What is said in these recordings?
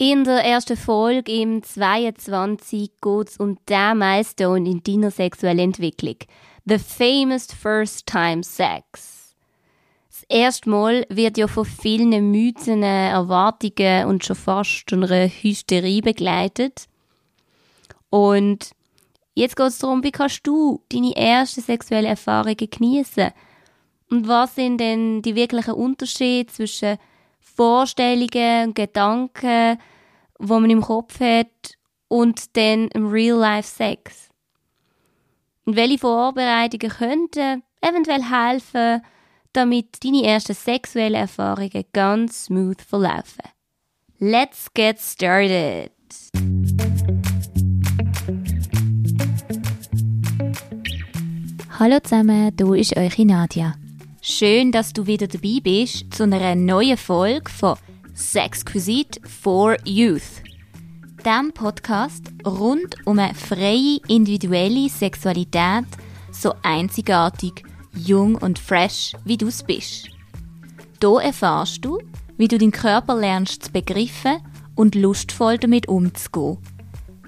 In der ersten Folge im 22 geht es um den Milestone in deiner sexuellen Entwicklung. The famous first time sex. Das erste Mal wird ja von vielen Mythen, Erwartungen und schon fast einer Hysterie begleitet. Und jetzt geht es darum, wie kannst du deine ersten sexuellen Erfahrungen genießen? Und was sind denn die wirklichen Unterschiede zwischen Vorstellungen und Gedanken, wo man im Kopf hat und dann im Real-Life-Sex. Und welche Vorbereitungen könnten eventuell helfen, damit deine ersten sexuellen Erfahrungen ganz smooth verlaufen. Let's get started! Hallo zusammen, du ist eure Nadia. Schön, dass du wieder dabei bist zu einer neuen Folge von Sexquisite for Youth. Dem Podcast rund um eine freie individuelle Sexualität, so einzigartig, jung und fresh, wie du es bist. Hier erfahrst du, wie du deinen Körper lernst zu begreifen und lustvoll damit umzugehen.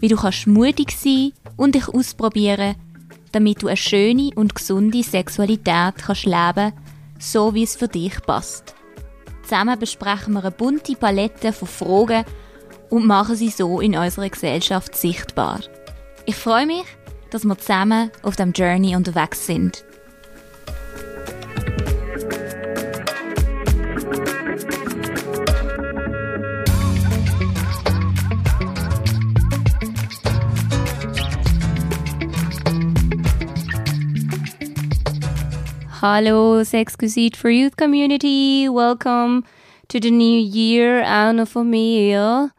Wie du kannst mutig sein und dich ausprobieren, damit du eine schöne und gesunde Sexualität kannst leben so wie es für dich passt. Zusammen besprechen wir eine bunte Palette von Fragen und machen sie so in unserer Gesellschaft sichtbar. Ich freue mich, dass wir zusammen auf dem Journey unterwegs sind. Hallo, Sexquisite for Youth Community. Welcome to the new year, auch noch von mir.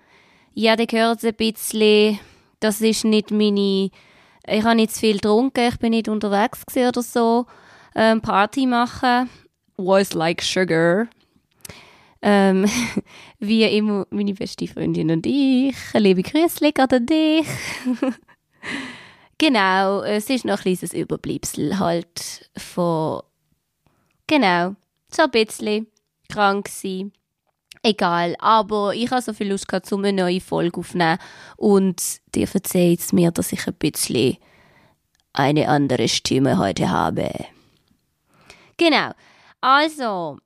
Ja, der gehört ein bisschen, das ist nicht meine, ich habe nicht zu viel getrunken, ich bin nicht unterwegs oder so, ähm, Party machen. Was like sugar. Ähm, wie immer meine beste Freundin und ich. Liebe Grüße an dich. genau, es ist noch ein kleines Überbleibsel halt von Genau, so ein bisschen krank sein. Egal, aber ich habe so viel Lust gehabt, um eine neue Folge aufzunehmen und dir verzeiht mir, dass ich ein bisschen eine andere Stimme heute habe. Genau, also,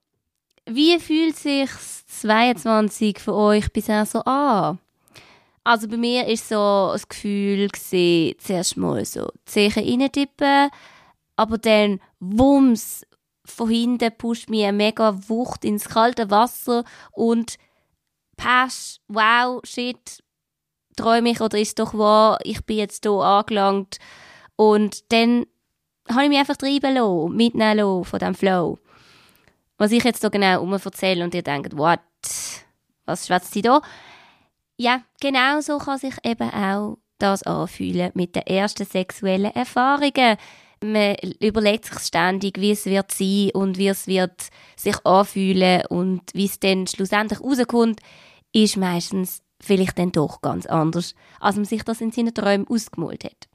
wie fühlt sich 22 für euch bisher so an? Also bei mir ist so das Gefühl gewesen, zuerst mal so Zeichen reintippen, aber dann Wumms von hinten pusht mich eine mega Wucht ins kalte Wasser und Pasch, wow, shit, träume ich oder ist doch wahr, ich bin jetzt hier angelangt. Und dann habe ich mich einfach treiben lassen, mitnehmen lassen von diesem Flow. Was ich jetzt so genau um erzähle und ihr denkt, what, was schwätzt sie da? Ja, genau so kann sich eben auch das anfühlen mit den ersten sexuellen Erfahrungen man überlegt sich ständig, wie es wird sein und wie es wird sich anfühlen und wie es dann schlussendlich rauskommt, ist meistens vielleicht dann doch ganz anders, als man sich das in seinen Träumen ausgemalt hat.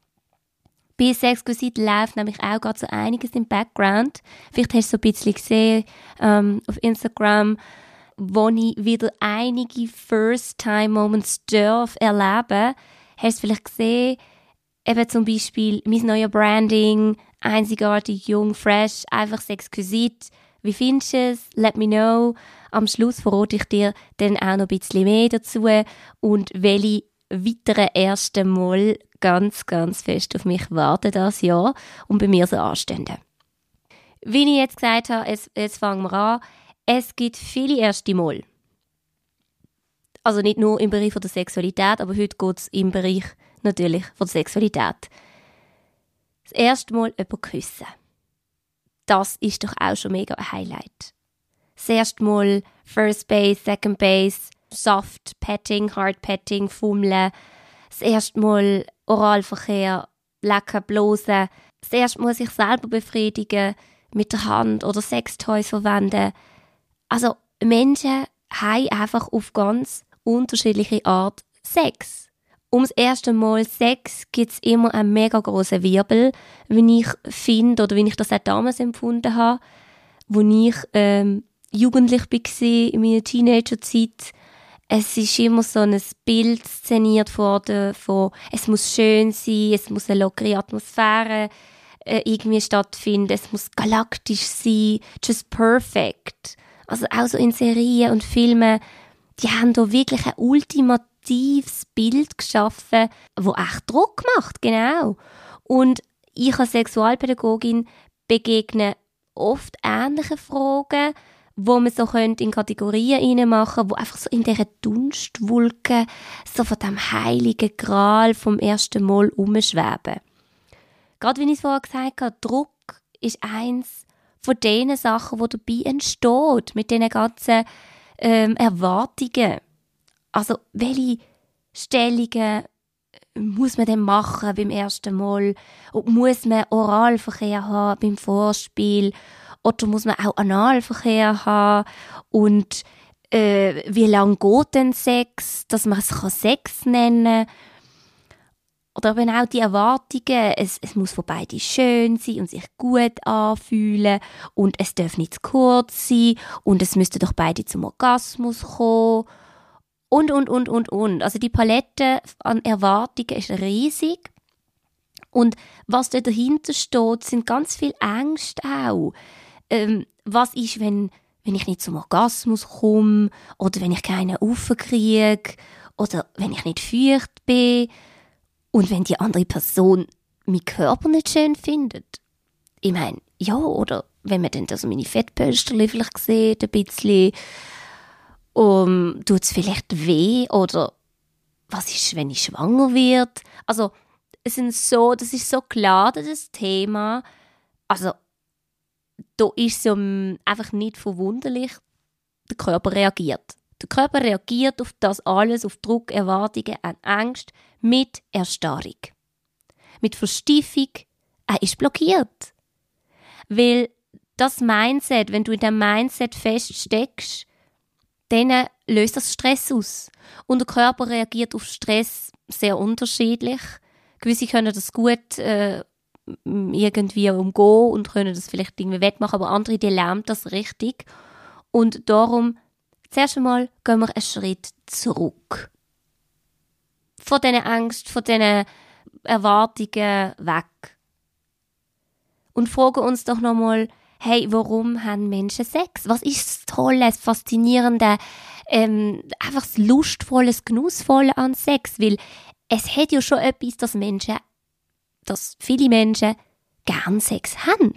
Bei Sexquisite läuft nämlich auch gerade so einiges im Background. Vielleicht hast du so ein bisschen gesehen ähm, auf Instagram, wo ich wieder einige First-Time-Moments darf erleben. Hast du vielleicht gesehen, Eben zum Beispiel mein neues Branding, einzigartig, jung, fresh, einfach exquisit. Wie findest du es? Let me know. Am Schluss verrate ich dir dann auch noch ein bisschen mehr dazu und welche weiteren ersten Mal ganz, ganz fest auf mich warten das Jahr und bei mir so anstehen. Wie ich jetzt gesagt habe, jetzt, jetzt fangen wir an. Es gibt viele erste Mal. Also nicht nur im Bereich der Sexualität, aber heute geht es im Bereich natürlich von der Sexualität. Das erste Mal jemanden küssen. Das ist doch auch schon mega ein Highlight. Das erste Mal First Base, Second Base, Soft Petting, Hard Petting, Fummeln. Das erste Mal Oralverkehr, lecker blosen. Das erste Mal sich selber befriedigen, mit der Hand oder Sextoys verwenden. Also Menschen haben einfach auf ganz unterschiedliche Art Sex. Ums erste Mal Sex gibt es immer einen mega großen Wirbel, wie ich finde oder wie ich das auch damals empfunden habe, wo ich ähm, jugendlich war, in meiner Teenagerzeit. Es ist immer so ein Bild szeniert worden von, es muss schön sein, es muss eine lockere Atmosphäre äh, irgendwie stattfinden, es muss galaktisch sein, just perfect. Also auch so in Serien und Filmen, die haben da wirklich ein ultimatives Bild geschaffen, wo echt Druck macht, genau. Und ich als Sexualpädagogin begegne oft ähnliche Fragen, wo man so könnte in Kategorien machen, wo einfach so in dieser Dunstwolke so von dem heiligen Gral vom ersten Mal umschweben. Gerade wie ich es vorher gesagt habe, Druck ist eins von den Sachen, wo dabei entsteht, mit diesen ganzen ähm, Erwartungen. Also, welche Stellungen muss man denn machen beim ersten Mal? Und muss man Oralverkehr haben beim Vorspiel? Oder muss man auch Analverkehr haben? Und äh, wie lange geht denn Sex, dass man es Sex nennen kann? Oder eben auch die Erwartungen, es, es muss von beiden schön sein und sich gut anfühlen und es darf nicht zu kurz sein und es müsste doch beide zum Orgasmus kommen und, und, und, und, und. Also die Palette an Erwartungen ist riesig. Und was da dahinter steht, sind ganz viel Ängste auch. Ähm, was ist, wenn, wenn ich nicht zum Orgasmus komme oder wenn ich keinen aufkriege oder wenn ich nicht feucht bin und wenn die andere Person meinen Körper nicht schön findet. Ich meine, ja, oder wenn man dann so meine Fettpölsterchen vielleicht sieht, ein bisschen um, tut es vielleicht weh oder was ist, wenn ich schwanger wird? Also, es sind so, das ist so klar, das Thema. Also, da ist so einfach nicht verwunderlich, der Körper reagiert. Der Körper reagiert auf das alles, auf Druck, Erwartungen, Angst mit Erstarrung. Mit Verstiefung, er ist blockiert. Weil das Mindset, wenn du in dem Mindset feststeckst, dann löst das Stress aus. Und der Körper reagiert auf Stress sehr unterschiedlich. Gewisse können das gut äh, irgendwie umgehen und können das vielleicht irgendwie wettmachen, aber andere, die lernen das richtig. Und darum, zuerst einmal gehen wir einen Schritt zurück. Von diesen Angst, von diesen Erwartungen weg. Und fragen uns doch nochmal, hey, warum haben Menschen Sex? Was ist das Tolle, das Faszinierende, ähm, einfach das Lustvolle, das Genussvolle an Sex? Weil es hat ja schon etwas, dass Menschen, dass viele Menschen gern Sex haben.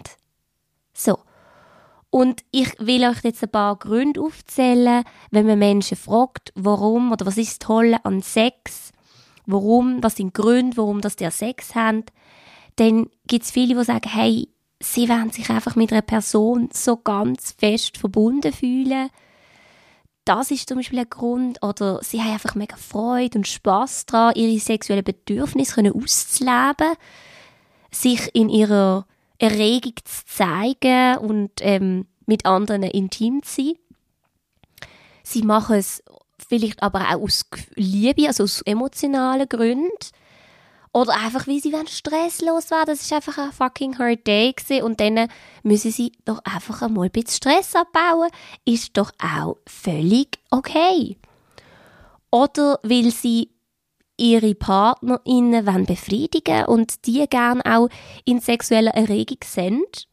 So. Und ich will euch jetzt ein paar Gründe aufzählen, wenn man Menschen fragt, warum oder was ist das Tolle an Sex, warum, was sind die Gründe, warum das der Sex haben, dann gibt es viele, die sagen, hey, sie wollen sich einfach mit einer Person so ganz fest verbunden fühlen. Das ist zum Beispiel ein Grund. Oder sie haben einfach mega Freude und Spaß daran, ihre sexuellen Bedürfnisse auszuleben, sich in ihrer Erregung zu zeigen und ähm, mit anderen intim zu sein. Sie machen es vielleicht aber auch aus Liebe, also aus emotionalen Gründen. Oder einfach, wie sie stresslos werden. Das ist einfach ein fucking hard day gewesen. Und dann müssen sie doch einfach einmal ein bisschen Stress abbauen. Ist doch auch völlig okay. Oder weil sie ihre PartnerInnen wollen befriedigen und die gerne auch in sexueller Erregung sind.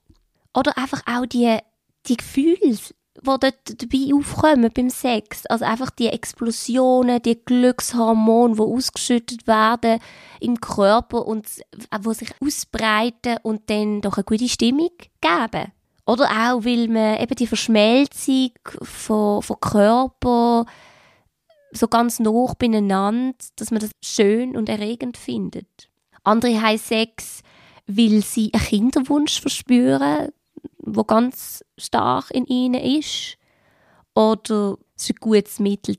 Oder einfach auch die, die Gefühle, die dort dabei aufkommen beim Sex. Also einfach die Explosionen, die Glückshormone, die ausgeschüttet werden im Körper und die sich ausbreiten und dann doch eine gute Stimmung geben. Oder auch, weil man eben die Verschmelzung von, von Körper so ganz nah beieinander, dass man das schön und erregend findet. Andere haben Sex, weil sie einen Kinderwunsch verspüren, wo ganz stark in ihnen ist. Oder es ist ein gutes Mittel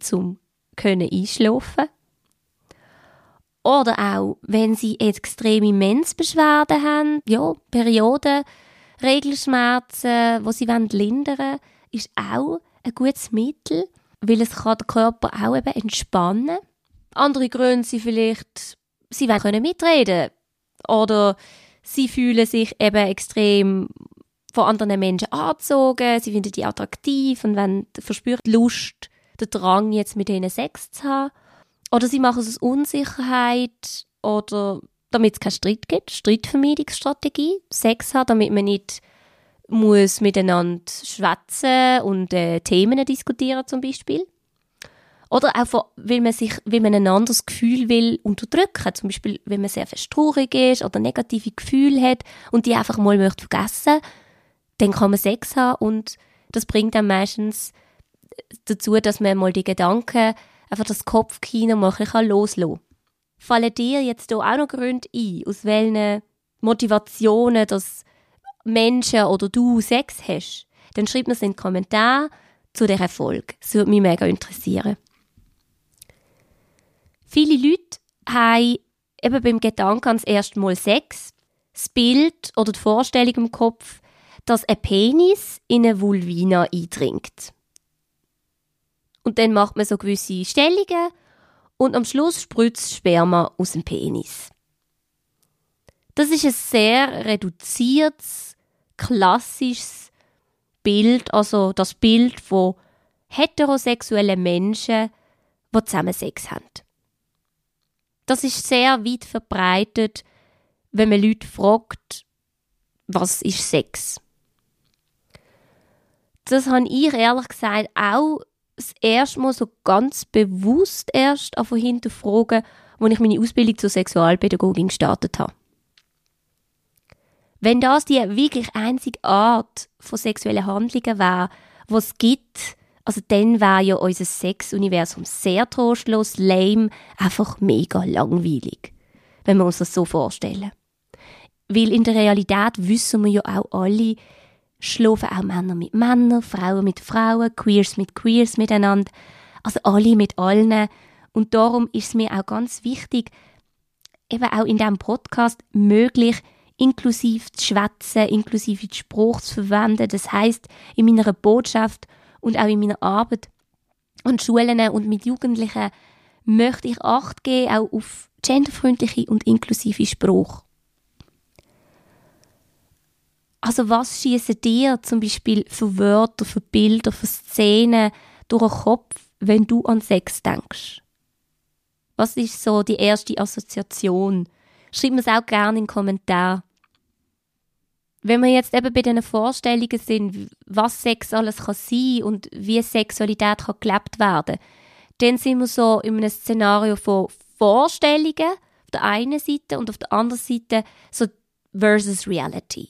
können einschlafen. Oder auch, wenn sie extreme Menzbeschwerden haben, ja, Perioden, Regelschmerzen, wo sie lindern wollen, ist auch ein gutes Mittel, weil es kann den Körper auch eben entspannen. Andere Gründe sind vielleicht, sie wollen mitreden oder sie fühlen sich eben extrem von anderen Menschen angezogen, sie finden die attraktiv und wenn verspürt Lust, den Drang, jetzt mit ihnen Sex zu haben. Oder sie machen es aus Unsicherheit oder damit es keinen Streit gibt. Streitvermeidungsstrategie. Sex haben, damit man nicht muss miteinander schwätzen und äh, Themen diskutieren zum Beispiel. Oder auch, weil man sich, weil man ein anderes Gefühl will unterdrücken. Zum Beispiel, wenn man sehr fest traurig ist oder negative Gefühle hat und die einfach mal möchte vergessen, dann kann man Sex haben und das bringt dann meistens dazu, dass man mal die Gedanken, einfach das Kopfkino mal ein bisschen loslassen kann. Fallen dir jetzt hier auch noch Gründe ein, aus welchen Motivationen, dass Menschen oder du Sex hast? Dann schreib mir es in den Kommentar zu dieser Folge. Das würde mich mega interessieren. Viele Leute haben eben beim Gedanken ans erste Mal Sex, das Bild oder die Vorstellung im Kopf, dass ein Penis in eine Vulvina eindringt. Und dann macht man so gewisse Stellungen und am Schluss spritzt Sperma aus dem Penis. Das ist ein sehr reduziertes, klassisches Bild, also das Bild von heterosexuellen Menschen, die zusammen Sex haben. Das ist sehr weit verbreitet, wenn man Leute fragt, was ist Sex? Das habe ich ehrlich gesagt auch das erste Mal so ganz bewusst erst von hinterfragen, als ich meine Ausbildung zur Sexualpädagogin gestartet habe. Wenn das die wirklich einzige Art von sexuellen Handlungen wäre, was es gibt, also dann wäre ja unser Sexuniversum sehr trostlos, lame, einfach mega langweilig. Wenn wir uns das so vorstellen. Weil in der Realität wissen wir ja auch alle, schlafen auch Männer mit Männern, Frauen mit Frauen, Queers mit Queers miteinander. Also alle mit allen. Und darum ist es mir auch ganz wichtig, eben auch in diesem Podcast möglich, inklusiv zu schwätzen, inklusive Spruch zu verwenden. Das heißt, in meiner Botschaft und auch in meiner Arbeit an Schulen und mit Jugendlichen möchte ich Acht geben, auch auf genderfreundliche und inklusive Spruch. Also was schießen dir zum Beispiel für Wörter, für Bilder, für Szenen durch den Kopf, wenn du an Sex denkst? Was ist so die erste Assoziation? Schreib mir es auch gerne in den Kommentar wenn wir jetzt eben bei diesen Vorstellungen sind, was Sex alles kann sein und wie Sexualität kann gelebt werden, dann sind wir so in einem Szenario von Vorstellungen auf der einen Seite und auf der anderen Seite so versus Reality.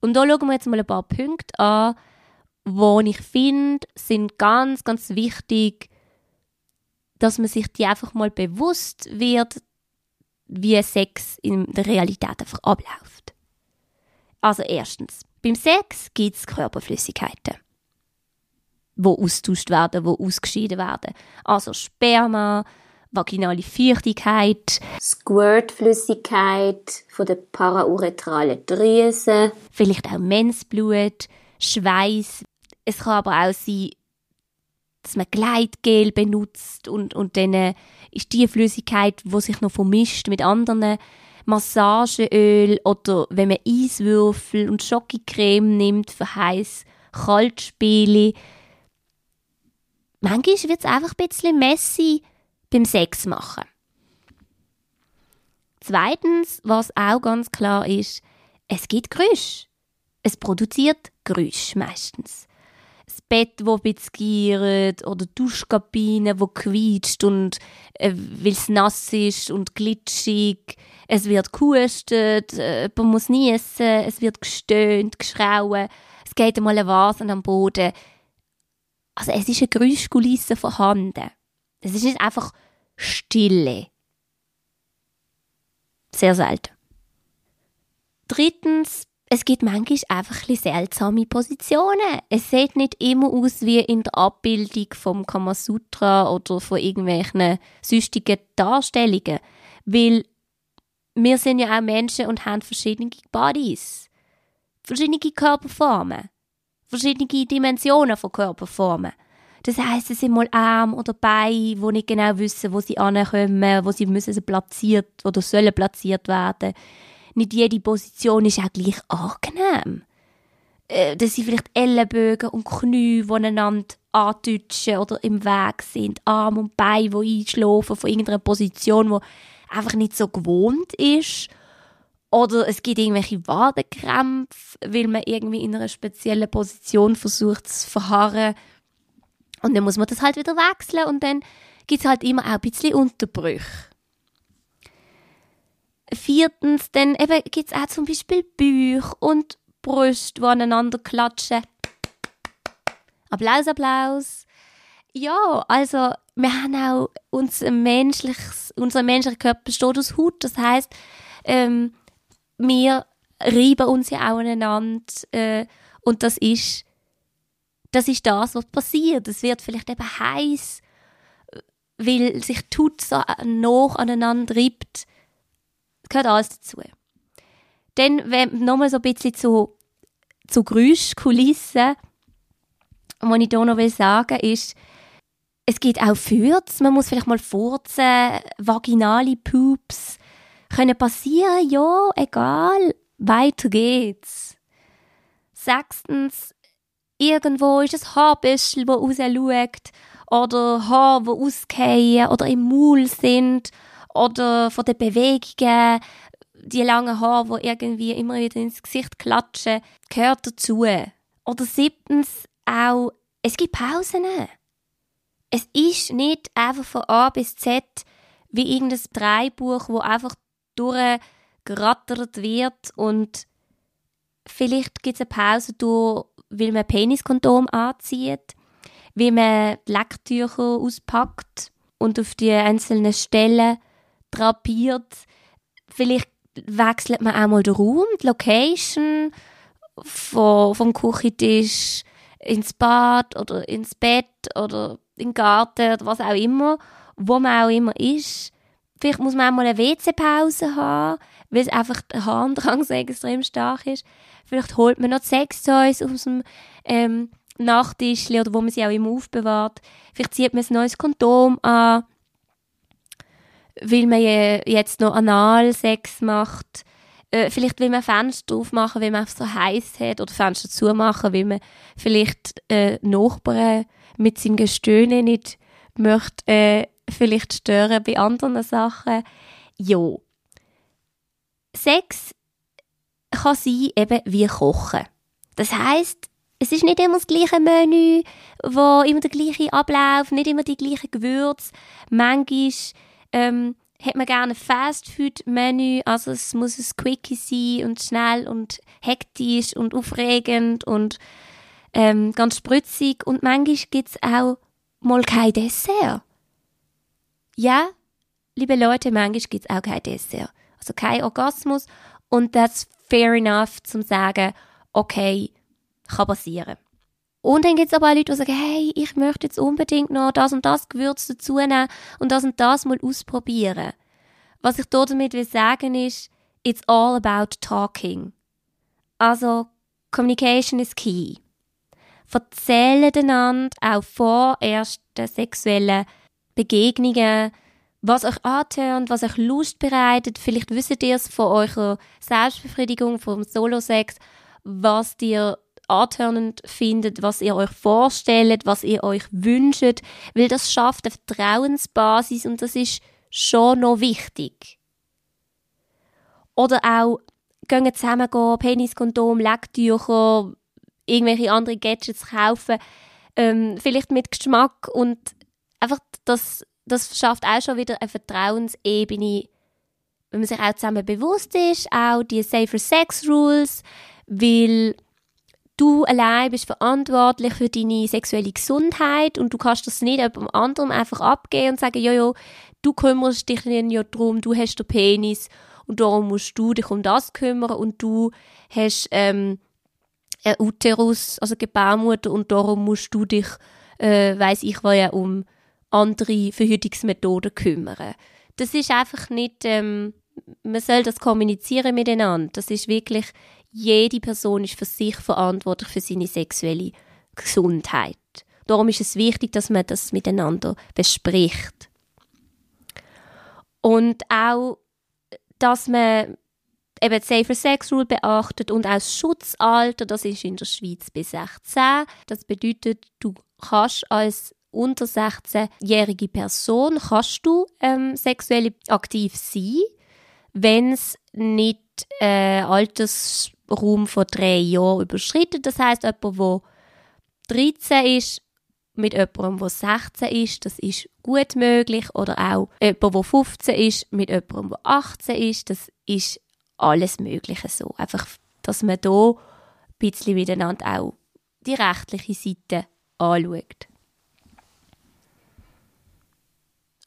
Und da schauen wir jetzt mal ein paar Punkte an, wo ich finde, sind ganz, ganz wichtig, dass man sich die einfach mal bewusst wird, wie Sex in der Realität einfach abläuft. Also erstens, beim Sex gibt es Körperflüssigkeiten, wo austauscht werden, wo ausgeschieden werden. Also Sperma, vaginale Feuchtigkeit, Squirtflüssigkeit von der parauretralen Drüse, vielleicht auch Mensblut, Schweiß. Es kann aber auch sein, dass man Gleitgel benutzt und, und dann äh, ist die Flüssigkeit, die sich noch vermischt mit anderen Massageöl oder wenn man Eiswürfel und Schokocreme nimmt für heiß Kaltspiele. Manchmal wird es einfach ein bisschen messy beim Sex machen. Zweitens, was auch ganz klar ist, es gibt Geräusche. Es produziert Geräusche meistens. Das Bett, das ein bisschen oder die Duschkabine, die quietscht und äh, weil es nass ist und glitschig es wird gehustet, äh, man muss niesen, es wird gestöhnt, geschrauen, es geht einmal ein Vasen am Boden. Also es ist eine Geräuschkulisse vorhanden. Es ist nicht einfach Stille. Sehr selten. Drittens, es gibt manchmal einfach ein seltsame Positionen. Es sieht nicht immer aus wie in der Abbildung vom Kamasutra oder von irgendwelchen sonstigen Darstellungen. Weil wir sind ja auch Menschen und haben verschiedene Bodies. Verschiedene Körperformen. Verschiedene Dimensionen von Körperformen. Das heisst, es sind mal Arme oder Beine, die nicht genau wissen, wo sie ankommen, wo sie müssen platziert oder sollen platziert werden. Nicht jede Position ist auch gleich angenehm. Äh, das sind vielleicht Ellenbögen und Knie, die einander antutschen oder im Weg sind, Arm und Bein, die einschlafen von irgendeiner Position, die einfach nicht so gewohnt ist. Oder es gibt irgendwelche Wadenkrämpfe, weil man irgendwie in einer speziellen Position versucht zu verharren. Und dann muss man das halt wieder wechseln und dann gibt es halt immer auch ein bisschen Unterbrüche. Viertens, dann eben gibt es auch zum Beispiel Bauch und Brüste, die aneinander klatschen. Applaus, Applaus. Ja, also wir haben auch unser menschliches, unser menschlicher Körper besteht aus Haut. Das heißt, ähm, wir reiben uns ja auch aneinander äh, und das ist das ist das, was passiert. Es wird vielleicht eben heiß, weil sich die Haut so noch aneinander reibt. Das gehört alles dazu. Dann, wenn nochmal so ein bisschen zu, zu Geräuschkulissen, was ich hier noch sagen will, ist, es gibt auch Fürz, man muss vielleicht mal furzen, vaginale Poops können passieren, ja, egal, weiter geht's. Sechstens, irgendwo ist ein Haarbüschel, das rausschaut, oder Haare, die ausgehen oder im Maul sind, oder von den Bewegungen, die langen Haare, die irgendwie immer wieder ins Gesicht klatschen, gehört dazu. Oder siebtens auch, es gibt Pausen. Es ist nicht einfach von A bis Z wie irgendein Dreibuch, wo einfach durchgerattert wird und vielleicht gibt es eine Pause durch, weil man Peniskondom anzieht, wie man Lecktücher auspackt und auf die einzelnen Stellen drapiert. Vielleicht wechselt man auch mal den Raum, die Location vom, vom Küchentisch ins Bad oder ins Bett oder in den Garten oder was auch immer, wo man auch immer ist. Vielleicht muss man auch mal eine WC-Pause haben, weil einfach der Harndrang so extrem stark ist. Vielleicht holt man noch Sextoys aus dem ähm, Nachttisch oder wo man sie auch immer aufbewahrt. Vielleicht zieht man ein neues Kondom an, weil man jetzt noch Analsex macht. Äh, vielleicht will man Fenster aufmachen, weil man es so heiß hat oder Fenster zumachen, weil man vielleicht äh, Nachbarn mit seinem Gestöhne nicht möchte äh, vielleicht stören bei anderen Sachen. Ja. Sex kann sein eben wie Kochen. Das heißt, es ist nicht immer das gleiche Menü, wo immer der gleiche Ablauf, nicht immer die gleichen Gewürze. Manchmal ähm, hat man gerne ein Fast-Food-Menü, also es muss ein Quickie sein und schnell und hektisch und aufregend und ähm, ganz spritzig. Und manchmal gibt es auch mal kein Dessert. Ja, liebe Leute, manchmal gibt es auch kein Dessert. Also kein Orgasmus und das fair enough zum sagen, okay, kann passieren. Und dann gibt es aber auch Leute, die sagen, hey, ich möchte jetzt unbedingt noch das und das Gewürz dazu nehmen und das und das mal ausprobieren. Was ich damit will sagen ist, it's all about talking. Also, Communication is key. Erzählen einander auch vor ersten sexuellen Begegnungen, was euch antörnt, was euch Lust bereitet. Vielleicht wisst ihr es von eurer Selbstbefriedigung, vom Solo-Sex, was ihr antörnend findet, was ihr euch vorstellt, was ihr euch wünscht, weil das schafft eine Vertrauensbasis und das ist schon noch wichtig. Oder auch gehen zusammen gehen, Peniskondom, Lecktücher, irgendwelche andere Gadgets kaufen, ähm, vielleicht mit Geschmack und einfach das, das schafft auch schon wieder eine Vertrauensebene, wenn man sich auch zusammen bewusst ist, auch die Safer Sex Rules, weil du allein bist verantwortlich für deine sexuelle Gesundheit und du kannst das nicht jemandem anderen einfach abgeben und sagen, jojo, du kümmerst dich ja darum, du hast den Penis und darum musst du dich um das kümmern und du hast ähm, einen Uterus, also Gebärmutter und darum musst du dich, äh, weiß ich was ja, um andere Verhütungsmethoden kümmern. Das ist einfach nicht, ähm, man soll das kommunizieren miteinander. Das ist wirklich, jede Person ist für sich verantwortlich für seine sexuelle Gesundheit. Darum ist es wichtig, dass man das miteinander bespricht. Und auch, dass man eben die Safer Sex Rule beachtet und auch das Schutzalter, das ist in der Schweiz bis 16. Das bedeutet, du kannst als unter 16-jährige Person kannst du ähm, sexuell aktiv sein, wenn es nicht äh, Altersraum von drei Jahren überschritten. Das heißt, jemand, der 13 ist, mit jemandem, der 16 ist, das ist gut möglich. Oder auch jemand, der 15 ist, mit jemandem, der 18 ist, das ist alles Mögliche so. Einfach, dass man da ein bisschen miteinander auch die rechtliche Seite anschaut.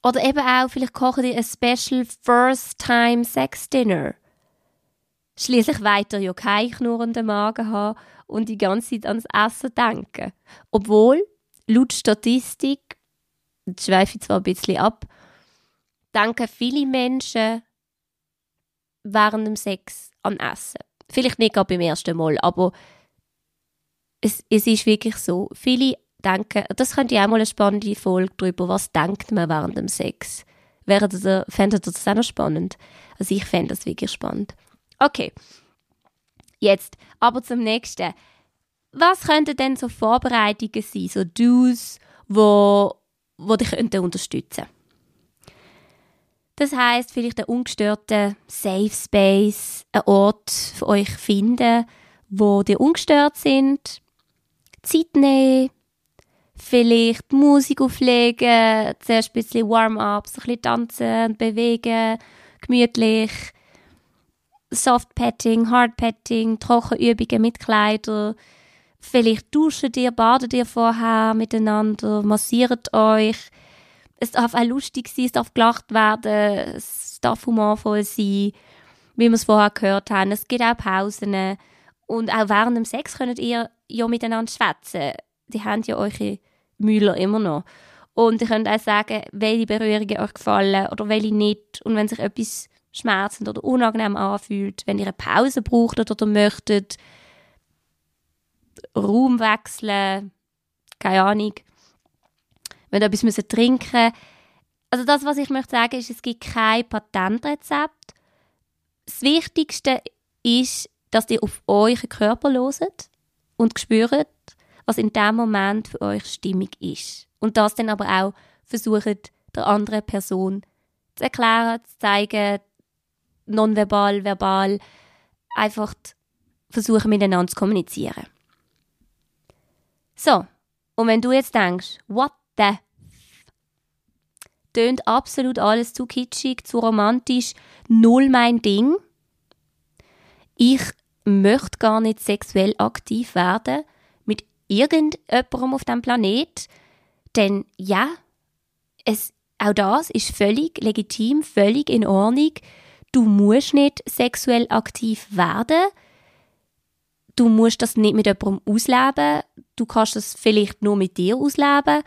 Oder eben auch, vielleicht kochen die ein Special First Time Sex Dinner. Schließlich weiter ja keinen knurrenden Magen haben und die ganze Zeit ans Essen denken. Obwohl, laut Statistik, jetzt schweife ich zwar ein bisschen ab, denken viele Menschen während dem Sex an Essen. Vielleicht nicht gerade beim ersten Mal, aber es, es ist wirklich so. Viele denken, das könnte ja auch mal eine spannende Folge darüber, was denkt man während dem Sex. Während ihr, fändet ihr das auch noch spannend? Also ich fände das wirklich spannend. Okay. Jetzt, aber zum nächsten. Was könnten denn so Vorbereitungen sein, so Do's, wo, wo dich unterstützen Das heißt vielleicht einen ungestörten Safe Space, einen Ort für euch finden, wo ihr ungestört sind, Zeit nehmen, vielleicht Musik auflegen, zuerst ein bisschen Warm-ups, ein bisschen tanzen bewegen, gemütlich, Soft-Petting, Hard-Petting, Trockenübungen mit Kleidern, vielleicht duschen dir, badet ihr vorher miteinander, massiert euch. Es darf auch lustig sein, es darf gelacht werden, es darf humorvoll sein, wie wir es vorher gehört haben. Es gibt auch Pausen. Und auch während dem Sex könnt ihr ja miteinander schwätzen. Die haben ja eure Müller immer noch. Und ihr könnt auch sagen, welche Berührungen euch gefallen oder welche nicht. Und wenn sich etwas schmerzend oder unangenehm anfühlt, wenn ihr eine Pause braucht oder möchtet, Raum wechseln, keine Ahnung, wenn ihr etwas müsst trinken Also das, was ich möchte sagen, ist, es gibt kein Patentrezept. Das Wichtigste ist, dass ihr auf euren Körper loset und spürt, was in dem Moment für euch stimmig ist. Und das dann aber auch versucht, der anderen Person zu erklären, zu zeigen, nonverbal, verbal, einfach versuchen miteinander zu kommunizieren. So, und wenn du jetzt denkst, what the tönt absolut alles zu kitschig, zu romantisch, null mein Ding. Ich möchte gar nicht sexuell aktiv werden, irgendjemandem auf dem Planet. Denn ja, es, auch das ist völlig legitim, völlig in Ordnung. Du musst nicht sexuell aktiv werden. Du musst das nicht mit jemandem ausleben. Du kannst das vielleicht nur mit dir ausleben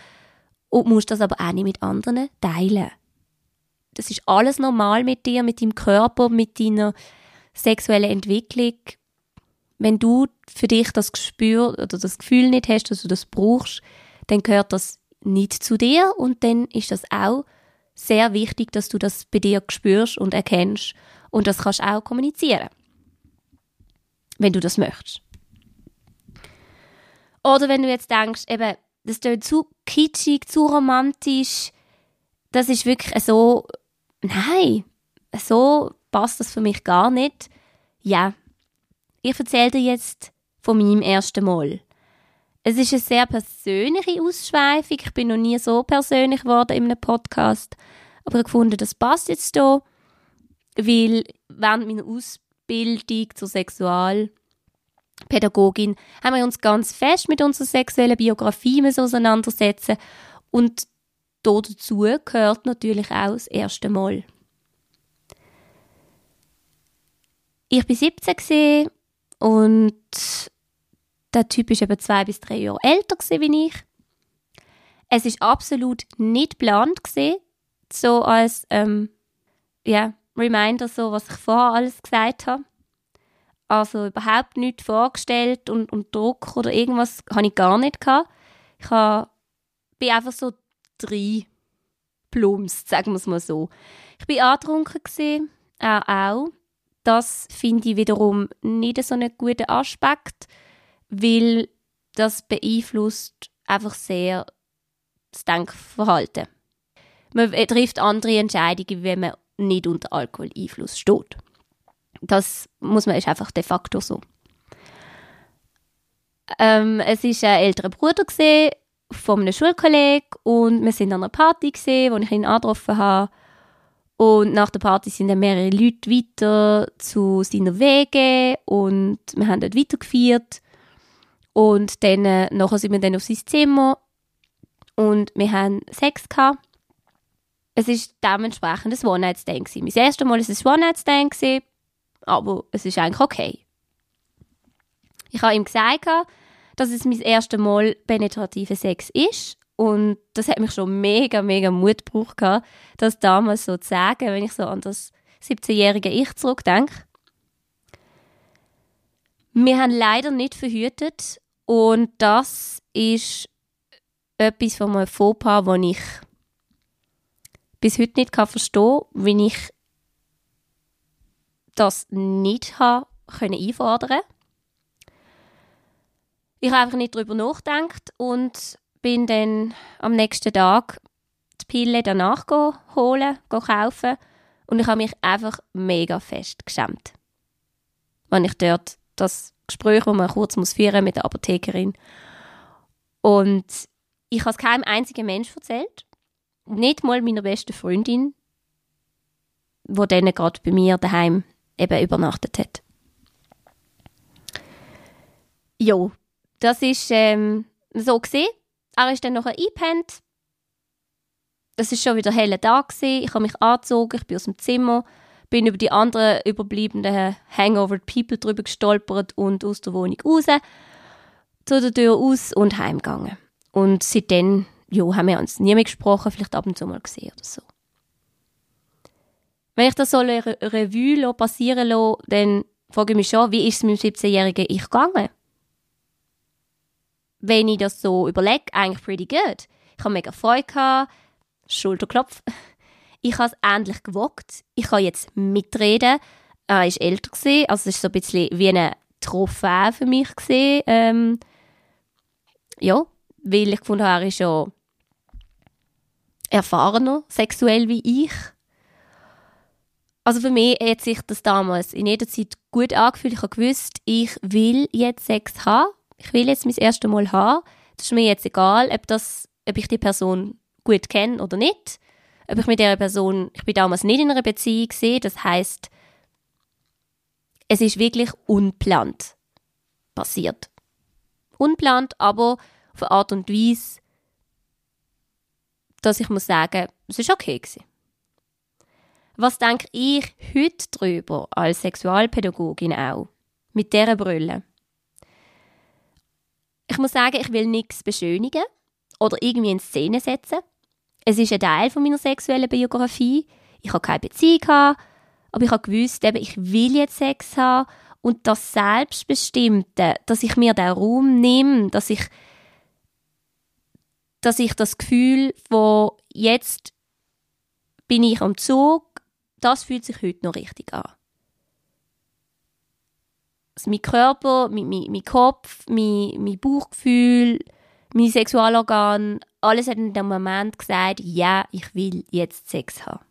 und musst das aber auch nicht mit anderen teilen. Das ist alles normal mit dir, mit deinem Körper, mit deiner sexuellen Entwicklung wenn du für dich das Gespür oder das Gefühl nicht hast, dass du das brauchst, dann gehört das nicht zu dir und dann ist das auch sehr wichtig, dass du das bei dir spürst und erkennst und das kannst auch kommunizieren, wenn du das möchtest. Oder wenn du jetzt denkst, eben, das ist zu kitschig, zu romantisch, das ist wirklich so, nein, so passt das für mich gar nicht. Ja, ich erzähle dir jetzt von meinem ersten Mal. Es ist eine sehr persönliche Ausschweifung. Ich bin noch nie so persönlich geworden in einem Podcast. Aber ich gefunden, das passt jetzt hier, weil während meiner Ausbildung zur Sexualpädagogin haben wir uns ganz fest mit unserer sexuellen Biografie auseinandersetzen und dazu gehört natürlich auch das erste Mal. Ich war 17 und der Typ ist etwa zwei bis drei Jahre älter wie ich. Es ist absolut nicht geplant so als ähm, ja, Reminder, so was ich vorher alles gesagt habe. Also überhaupt nicht vorgestellt und, und Druck oder irgendwas habe ich gar nicht gehabt. Ich habe, bin einfach so drei plumps, sagen wir es mal so. Ich bin angetrunken, er auch. Das finde ich wiederum nicht so einen guten Aspekt, weil das beeinflusst einfach sehr das Denkverhalten. Man trifft andere Entscheidungen, wenn man nicht unter Alkoholeinfluss steht. Das muss man ist einfach de facto so. Ähm, es ist ein älterer Bruder von einem Schulkollegen und wir sind an einer Party gesehen, wo ich ihn angetroffen habe. Und nach der Party sind dann mehrere Leute weiter zu seiner Wege und wir haben dort weitergeführt. Und dann, äh, nachher sind wir dann auf sein Zimmer und wir haben Sex gehabt. Es war dementsprechend ein One-Night-Stand. Mein erstes Mal war es ein One-Night-Stand, aber es ist eigentlich okay. Ich habe ihm gesagt, dass es mein erstes Mal penetrativer Sex ist und das hat mich schon mega, mega Mut gebraucht, das damals so zu sagen, wenn ich so an das 17-jährige Ich zurückdenke. Wir haben leider nicht verhütet und das ist etwas von einem Fauxpas, das ich bis heute nicht verstehen kann, wie ich das nicht habe können einfordern Ich habe einfach nicht darüber nachgedacht und bin dann am nächsten Tag die Pille danach holen, kaufen und ich habe mich einfach mega fest geschämt. Wenn ich dort das Gespräch, das man kurz muss führen mit der Apothekerin und ich habe es keinem einzigen Mensch erzählt, nicht mal meiner besten Freundin, wo dann gerade bei mir daheim eben übernachtet hat. Jo, das ist ähm, so gesehen. Er ist dann noch eingepennt. Es ist schon wieder heller Tag. Ich habe mich angezogen, ich bin aus dem Zimmer, bin über die anderen überbliebenen Hangover People drüber gestolpert und aus der Wohnung raus, zu der Tür aus und heimgegangen. Und seitdem jo, haben wir uns nie mehr gesprochen, vielleicht ab und zu mal gesehen oder so. Wenn ich das so eine Revue passieren lasse, dann frage ich mich schon, wie ist es mit dem 17-jährigen Ich gegangen? Wenn ich das so überlege, eigentlich pretty good. Ich habe mega Freude gehabt, Schulterklopf. Ich habe es endlich gewagt. Ich kann jetzt mitreden. Er war älter, gewesen, also es war so ein bisschen wie eine Trophäe für mich. Gewesen. Ähm, ja, weil ich habe, er ist schon erfahrener sexuell wie ich. Also für mich hat sich das damals in jeder Zeit gut angefühlt. Ich habe gewusst, ich will jetzt Sex haben ich will jetzt mein erstes Mal haben. Es ist mir jetzt egal, ob, das, ob ich die Person gut kenne oder nicht. Ob ich mit der Person, ich bin damals nicht in einer Beziehung sehe, das heißt, es ist wirklich unplant passiert. Unplant, aber auf eine Art und Weise, dass ich muss sagen, es ist okay gewesen. Was denke ich heute darüber als Sexualpädagogin auch? Mit dieser Brille. Ich muss sagen, ich will nichts beschönigen oder irgendwie in Szene setzen. Es ist ein Teil von meiner sexuellen Biografie. Ich habe keine Beziehung aber ich habe gewusst, ich will jetzt Sex haben und das Selbstbestimmte, dass ich mir den Raum nehme, dass ich, dass ich das Gefühl von jetzt bin ich am Zug, das fühlt sich heute noch richtig an mein Körper, mein, mein, mein Kopf, mein, mein Bauchgefühl, mein Sexualorgan, alles hat in dem Moment gesagt, ja, ich will jetzt Sex haben.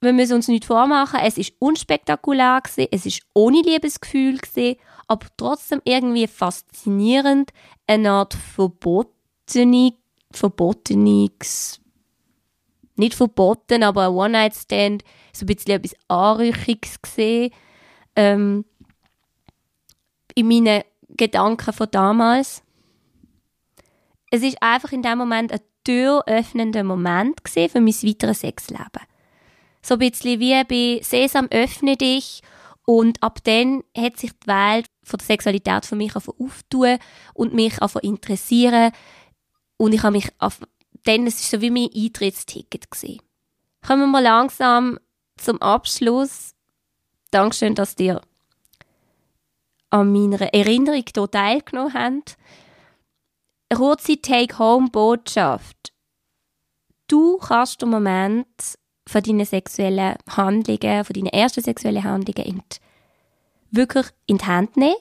Wir müssen uns nicht vormachen, es ist unspektakulär gewesen, es ist ohne Liebesgefühl gewesen, aber trotzdem irgendwie faszinierend, eine Art verbotenig, verboteniges, nicht verboten, aber ein One-Night-Stand, so ein bisschen etwas Anrüchiges gesehen ähm, in meinen Gedanken von damals. Es ist einfach in dem Moment ein türöffnender Moment für mein weiteres Sexleben. So ein bisschen wie bei Sesam öffne dich und ab dann hat sich die Welt von der Sexualität für mich auftun und mich interessieren und ich habe mich auf, dann, es ist so wie mein Eintrittsticket gesehen. Kommen wir langsam zum Abschluss Dankeschön, dass ihr an meiner Erinnerung hier teilgenommen habt. Kurze Take-Home-Botschaft. Du kannst im Moment von deinen sexuellen Handlungen, von deinen ersten sexuellen Handlungen in die, wirklich in die Hand nehmen.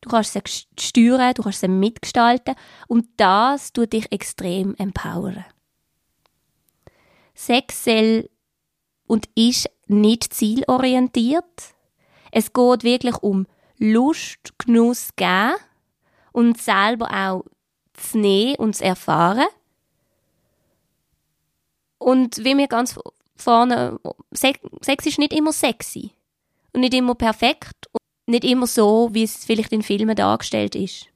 Du kannst sie steuern, du kannst sie mitgestalten und das tut dich extrem empowern. Sex soll und ist nicht zielorientiert. Es geht wirklich um Lust, Genuss geben und selber auch zu nehmen und zu erfahren. Und wie wir ganz vorne, Sex ist nicht immer sexy und nicht immer perfekt und nicht immer so, wie es vielleicht in Filmen dargestellt ist.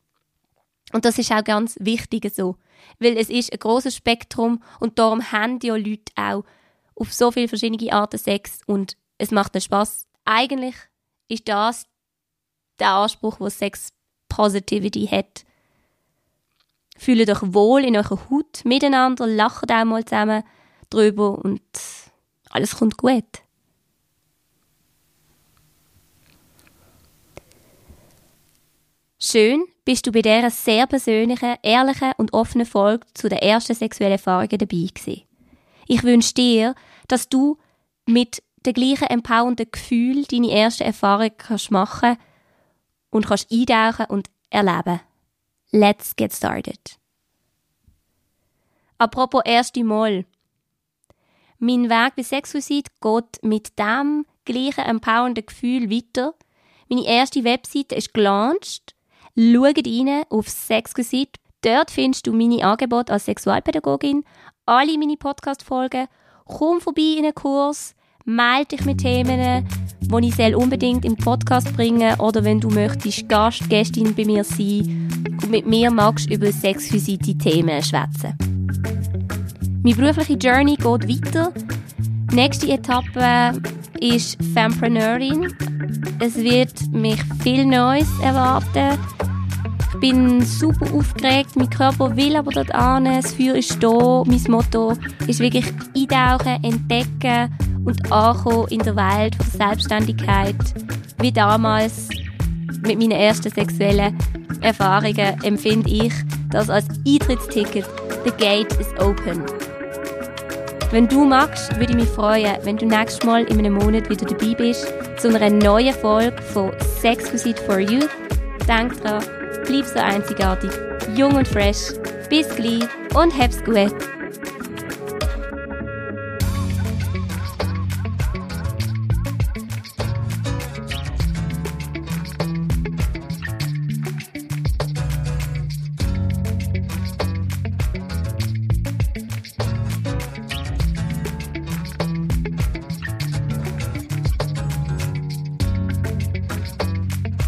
Und das ist auch ganz wichtig so, weil es ist ein großes Spektrum und darum haben ja Leute auch auf so viele verschiedene Arten Sex und es macht einen Spaß. Eigentlich ist das der Anspruch, was Sex Positivity hat. Fühlt euch wohl in eurer Haut miteinander, lacht auch mal zusammen drüber und alles kommt gut. Schön bist du bei dieser sehr persönlichen, ehrlichen und offenen Folge zu den ersten sexuellen Erfahrungen dabei gewesen. Ich wünsche dir, dass du mit dem gleichen empowernden Gefühl deine erste Erfahrung kannst machen und kannst eintauchen und erleben. Let's get started. Apropos erste Mal. Mein Weg bei Sexuicide geht mit dem gleichen empowernden Gefühl weiter. Meine erste Webseite ist gelauncht. Schau rein auf Sexquisite. Dort findest du meine Angebote als Sexualpädagogin, alle meine Podcast-Folgen. Komm vorbei in einen Kurs, melde dich mit Themen, die ich unbedingt im Podcast bringen oder wenn du möchtest Gast, Gästin bei mir sein und mit mir magst über sexvisite Themen schwätzen. Meine berufliche Journey geht weiter. Die nächste Etappe ist Fempreneurin. Es wird mich viel Neues erwarten. Ich bin super aufgeregt, mein Körper will aber dort an, das Feuer ist da. Mein Motto ist wirklich eintauchen, entdecken und ankommen in der Welt von Selbstständigkeit. Wie damals mit meinen ersten sexuellen Erfahrungen empfinde ich das als Eintrittsticket. The gate is open. Wenn du magst, würde ich mich freuen, wenn du nächstes Mal in einem Monat wieder dabei bist zu einer neuen Folge von Sexquisite for You. Denk dran, bleib so einzigartig, jung und fresh. Bis gleich und hab's gut.